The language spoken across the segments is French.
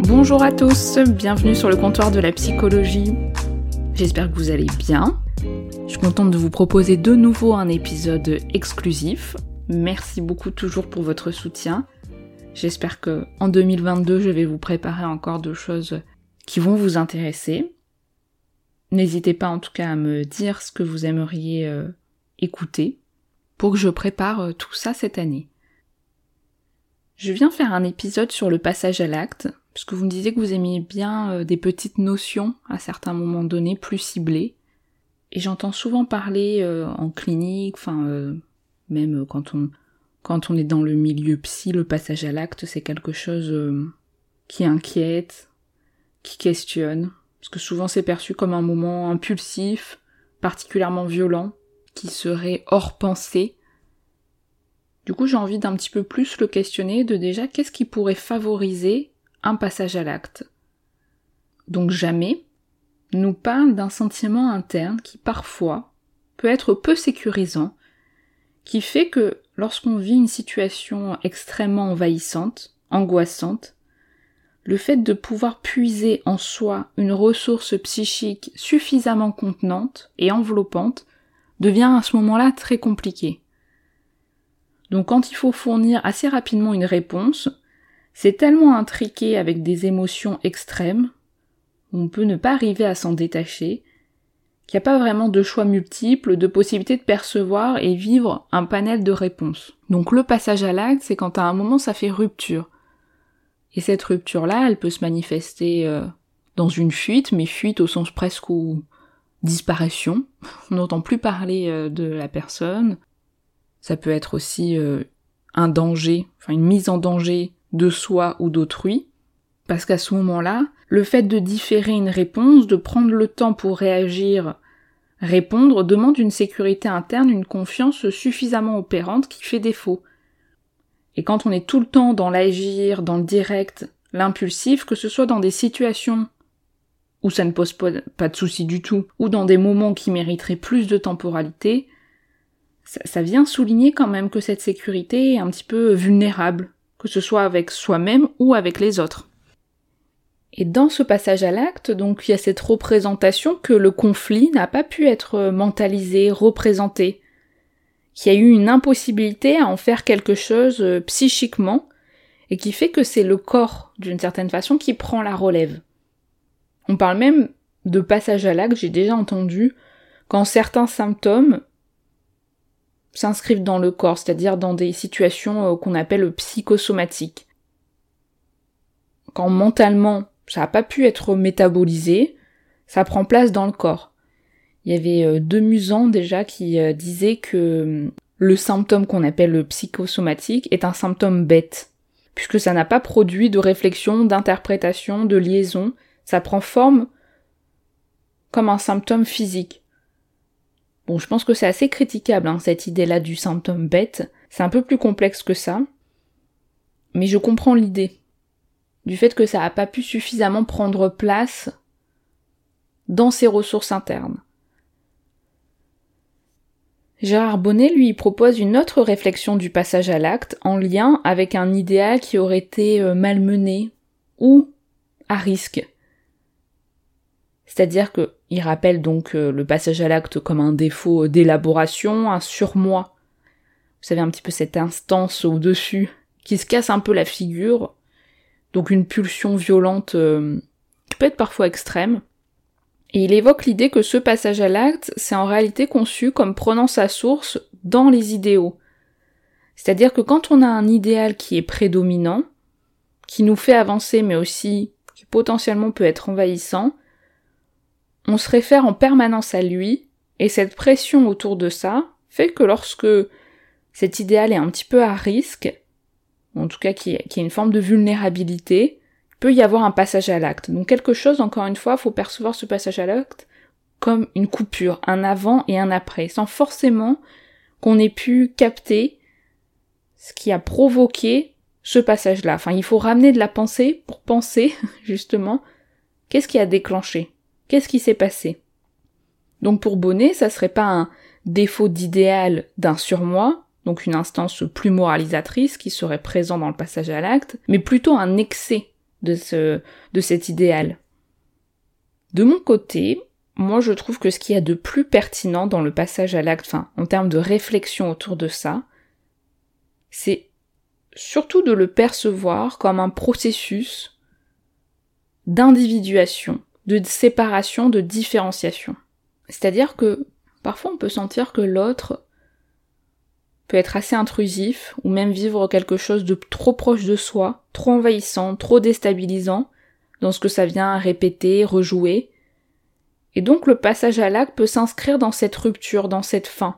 Bonjour à tous, bienvenue sur le comptoir de la psychologie. J'espère que vous allez bien. Je suis contente de vous proposer de nouveau un épisode exclusif. Merci beaucoup toujours pour votre soutien. J'espère que en 2022, je vais vous préparer encore de choses qui vont vous intéresser. N'hésitez pas en tout cas à me dire ce que vous aimeriez euh, écouter pour que je prépare euh, tout ça cette année. Je viens faire un épisode sur le passage à l'acte, parce que vous me disiez que vous aimiez bien euh, des petites notions à certains moments donnés, plus ciblées. Et j'entends souvent parler en clinique, enfin même quand on quand on est dans le milieu psy, le passage à l'acte, c'est quelque chose qui inquiète, qui questionne, parce que souvent c'est perçu comme un moment impulsif, particulièrement violent, qui serait hors pensée, du coup, j'ai envie d'un petit peu plus le questionner de déjà qu'est-ce qui pourrait favoriser un passage à l'acte? Donc jamais nous parle d'un sentiment interne qui parfois peut être peu sécurisant, qui fait que lorsqu'on vit une situation extrêmement envahissante, angoissante, le fait de pouvoir puiser en soi une ressource psychique suffisamment contenante et enveloppante devient à ce moment-là très compliqué. Donc quand il faut fournir assez rapidement une réponse, c'est tellement intriqué avec des émotions extrêmes, on peut ne pas arriver à s'en détacher, qu'il n'y a pas vraiment de choix multiples, de possibilités de percevoir et vivre un panel de réponses. Donc le passage à l'acte, c'est quand à un moment ça fait rupture. Et cette rupture-là, elle peut se manifester euh, dans une fuite, mais fuite au sens presque où disparition. On n'entend plus parler euh, de la personne, ça peut être aussi euh, un danger, enfin une mise en danger de soi ou d'autrui, parce qu'à ce moment-là, le fait de différer une réponse, de prendre le temps pour réagir, répondre, demande une sécurité interne, une confiance suffisamment opérante qui fait défaut. Et quand on est tout le temps dans l'agir, dans le direct, l'impulsif, que ce soit dans des situations où ça ne pose pas, de souci du tout, ou dans des moments qui mériteraient plus de temporalité, ça, vient souligner quand même que cette sécurité est un petit peu vulnérable, que ce soit avec soi-même ou avec les autres. Et dans ce passage à l'acte, donc il y a cette représentation que le conflit n'a pas pu être mentalisé, représenté, qu'il a eu une impossibilité à en faire quelque chose euh, psychiquement, et qui fait que c'est le corps, d'une certaine façon, qui prend la relève. On parle même de passage à l'acte, j'ai déjà entendu, quand certains symptômes s'inscrivent dans le corps, c'est-à-dire dans des situations euh, qu'on appelle psychosomatiques. Quand mentalement ça n'a pas pu être métabolisé, ça prend place dans le corps. Il y avait euh, deux musants déjà qui euh, disaient que le symptôme qu'on appelle le psychosomatique est un symptôme bête, puisque ça n'a pas produit de réflexion, d'interprétation, de liaison, ça prend forme comme un symptôme physique. Bon, je pense que c'est assez critiquable, hein, cette idée-là du symptôme bête. C'est un peu plus complexe que ça. Mais je comprends l'idée. Du fait que ça n'a pas pu suffisamment prendre place dans ses ressources internes. Gérard Bonnet lui propose une autre réflexion du passage à l'acte en lien avec un idéal qui aurait été euh, malmené ou à risque. C'est-à-dire que il rappelle donc euh, le passage à l'acte comme un défaut d'élaboration, un surmoi. Vous savez un petit peu cette instance au-dessus qui se casse un peu la figure. Donc une pulsion violente euh, qui peut être parfois extrême. Et il évoque l'idée que ce passage à l'acte, c'est en réalité conçu comme prenant sa source dans les idéaux. C'est-à-dire que quand on a un idéal qui est prédominant, qui nous fait avancer mais aussi qui potentiellement peut être envahissant, on se réfère en permanence à lui, et cette pression autour de ça fait que lorsque cet idéal est un petit peu à risque, en tout cas qui y, a une forme de vulnérabilité, il peut y avoir un passage à l'acte. Donc quelque chose, encore une fois, faut percevoir ce passage à l'acte comme une coupure, un avant et un après, sans forcément qu'on ait pu capter ce qui a provoqué ce passage-là. Enfin, il faut ramener de la pensée pour penser, justement, qu'est-ce qui a déclenché Qu'est-ce qui s'est passé Donc pour Bonnet, ça serait pas un défaut d'idéal d'un surmoi, donc une instance plus moralisatrice qui serait présent dans le passage à l'acte, mais plutôt un excès de ce, de cet idéal. De mon côté, moi je trouve que ce qu'il y a de plus pertinent dans le passage à l'acte, enfin en termes de réflexion autour de ça, c'est surtout de le percevoir comme un processus d'individuation, de séparation, de différenciation. C'est-à-dire que parfois on peut sentir que l'autre peut être assez intrusif ou même vivre quelque chose de trop proche de soi, trop envahissant, trop déstabilisant dans ce que ça vient répéter, rejouer. Et donc le passage à l'acte peut s'inscrire dans cette rupture, dans cette fin.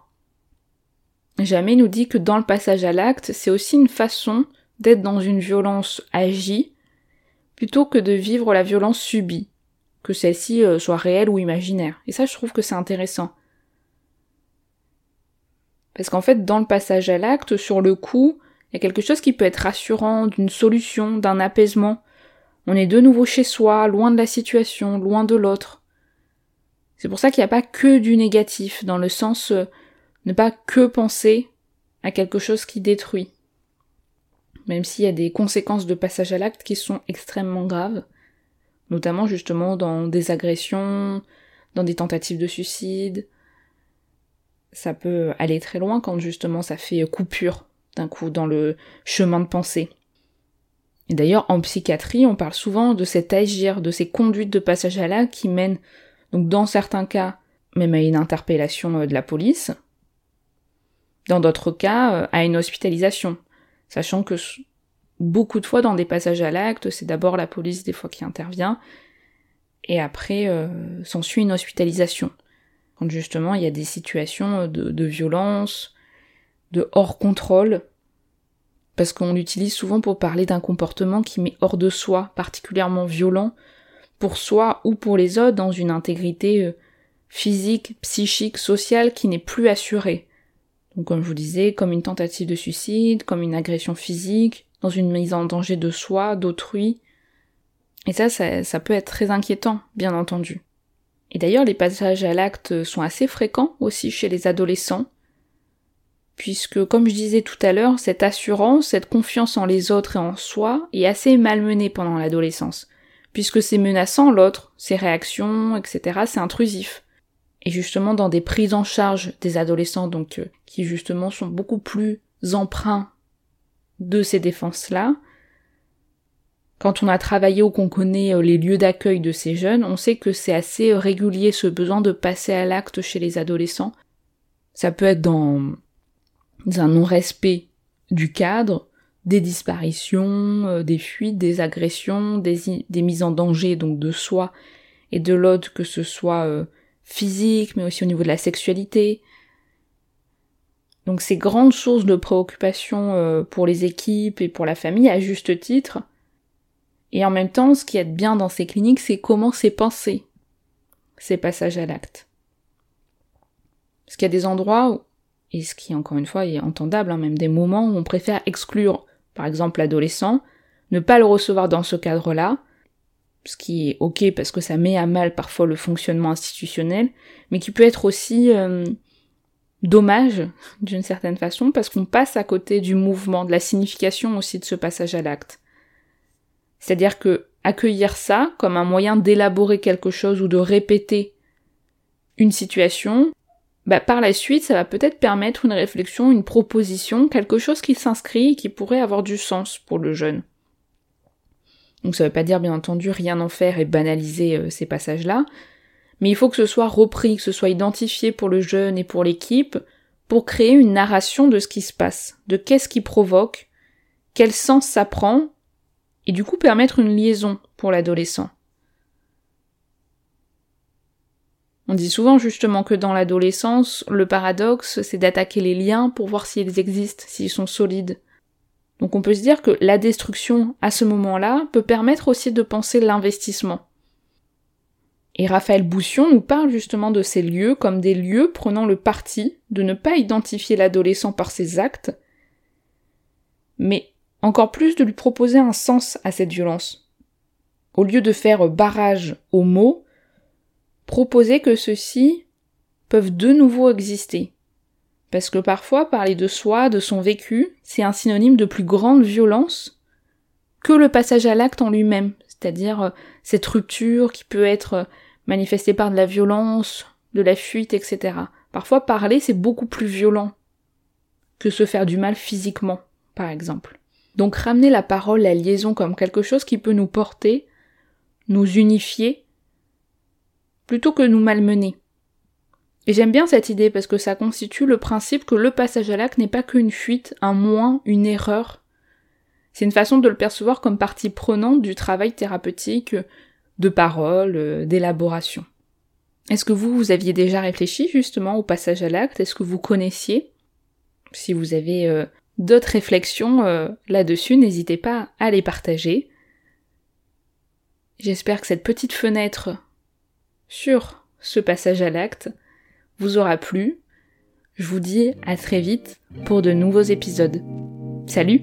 Jamais nous dit que dans le passage à l'acte, c'est aussi une façon d'être dans une violence agie plutôt que de vivre la violence subie, que celle-ci euh, soit réelle ou imaginaire. Et ça, je trouve que c'est intéressant. Parce qu'en fait, dans le passage à l'acte, sur le coup, il y a quelque chose qui peut être rassurant, d'une solution, d'un apaisement. On est de nouveau chez soi, loin de la situation, loin de l'autre. C'est pour ça qu'il n'y a pas que du négatif, dans le sens euh, ne pas que penser à quelque chose qui détruit. Même s'il y a des conséquences de passage à l'acte qui sont extrêmement graves, notamment justement dans des agressions, dans des tentatives de suicide. Ça peut aller très loin quand justement ça fait coupure d'un coup dans le chemin de pensée. Et d'ailleurs, en psychiatrie, on parle souvent de cet agir, de ces conduites de passage à l'acte qui mènent, donc dans certains cas, même à une interpellation euh, de la police, dans d'autres cas, euh, à une hospitalisation, sachant que beaucoup de fois dans des passages à l'acte, c'est d'abord la police des fois qui intervient, et après euh, s'ensuit une hospitalisation. Quand justement il y a des situations de, violence, de hors contrôle, parce qu'on l'utilise souvent pour parler d'un comportement qui met hors de soi, particulièrement violent, pour soi ou pour les autres, dans une intégrité euh, physique, psychique, sociale qui n'est plus assurée. Donc comme je vous disais, comme une tentative de suicide, comme une agression physique, dans une mise en danger de soi, d'autrui. Et ça, ça peut être très inquiétant, bien entendu. Et d'ailleurs, les passages à l'acte sont assez fréquents aussi chez les adolescents, puisque, comme je disais tout à l'heure, cette assurance, cette confiance en les autres et en soi est assez malmenée pendant l'adolescence, puisque c'est menaçant l'autre, ses réactions, etc., c'est intrusif et justement dans des prises en charge des adolescents donc euh, qui justement sont beaucoup plus emprunts de ces défenses-là. Quand on a travaillé ou qu'on connaît euh, les lieux d'accueil de ces jeunes, on sait que c'est assez euh, régulier ce besoin de passer à l'acte chez les adolescents. Ça peut être dans un non-respect du cadre, des disparitions, des fuites, des agressions, des, mises en danger donc de soi et de l'autre, que ce soit physique, mais aussi au niveau de la sexualité. Donc ces grandes sources de préoccupation euh, pour les équipes et pour la famille à juste titre. Et en même temps, ce qui est bien dans ces cliniques, c'est comment c'est pensé, ces passages à l'acte. Parce qu'il y a des endroits où, et ce qui encore une fois est entendable, hein, même des moments où on préfère exclure, par exemple l'adolescent, ne pas le recevoir dans ce cadre-là, ce qui est ok parce que ça met à mal parfois le fonctionnement institutionnel, mais qui peut être aussi euh, dommage d'une certaine façon parce qu'on passe à côté du mouvement, de la signification aussi de ce passage à l'acte. C'est-à-dire que accueillir ça comme un moyen d'élaborer quelque chose ou de répéter une situation, bah par la suite ça va peut-être permettre une réflexion, une proposition, quelque chose qui s'inscrit et qui pourrait avoir du sens pour le jeune. Donc ça veut pas dire bien entendu rien en faire et banaliser euh, ces passages-là, mais il faut que ce soit repris, que ce soit identifié pour le jeune et pour l'équipe, pour créer une narration de ce qui se passe, de qu'est-ce qui provoque, quel sens ça prend, et du coup permettre une liaison pour l'adolescent. On dit souvent justement que dans l'adolescence, le paradoxe, c'est d'attaquer les liens pour voir s'ils existent, s'ils sont solides. Donc on peut se dire que la destruction à ce moment-là peut permettre aussi de penser l'investissement. Et Raphaël Boussion nous parle justement de ces lieux comme des lieux prenant le parti de ne pas identifier l'adolescent par ses actes, mais encore plus de lui proposer un sens à cette violence. Au lieu de faire barrage aux mots, proposer que ceux-ci peuvent de nouveau exister. Parce que parfois, parler de soi, de son vécu, c'est un synonyme de plus grande violence que le passage à l'acte en lui-même, c'est-à-dire euh, cette rupture qui peut être euh, manifestée par de la violence, de la fuite, etc. Parfois, parler, c'est beaucoup plus violent que se faire du mal physiquement, par exemple. Donc ramener la parole, la liaison comme quelque chose qui peut nous porter, nous unifier, plutôt que nous malmener. Et j'aime bien cette idée parce que ça constitue le principe que le passage à l'acte n'est pas qu'une fuite, un moins, une erreur. C'est une façon de le percevoir comme partie prenante du travail thérapeutique, de parole, d'élaboration. Est-ce que vous, vous aviez déjà réfléchi justement au passage à l'acte? Est-ce que vous connaissiez? Si vous avez euh, d'autres réflexions euh, là-dessus, n'hésitez pas à les partager. J'espère que cette petite fenêtre sur ce passage à l'acte vous aura plu. Je vous dis à très vite pour de nouveaux épisodes. Salut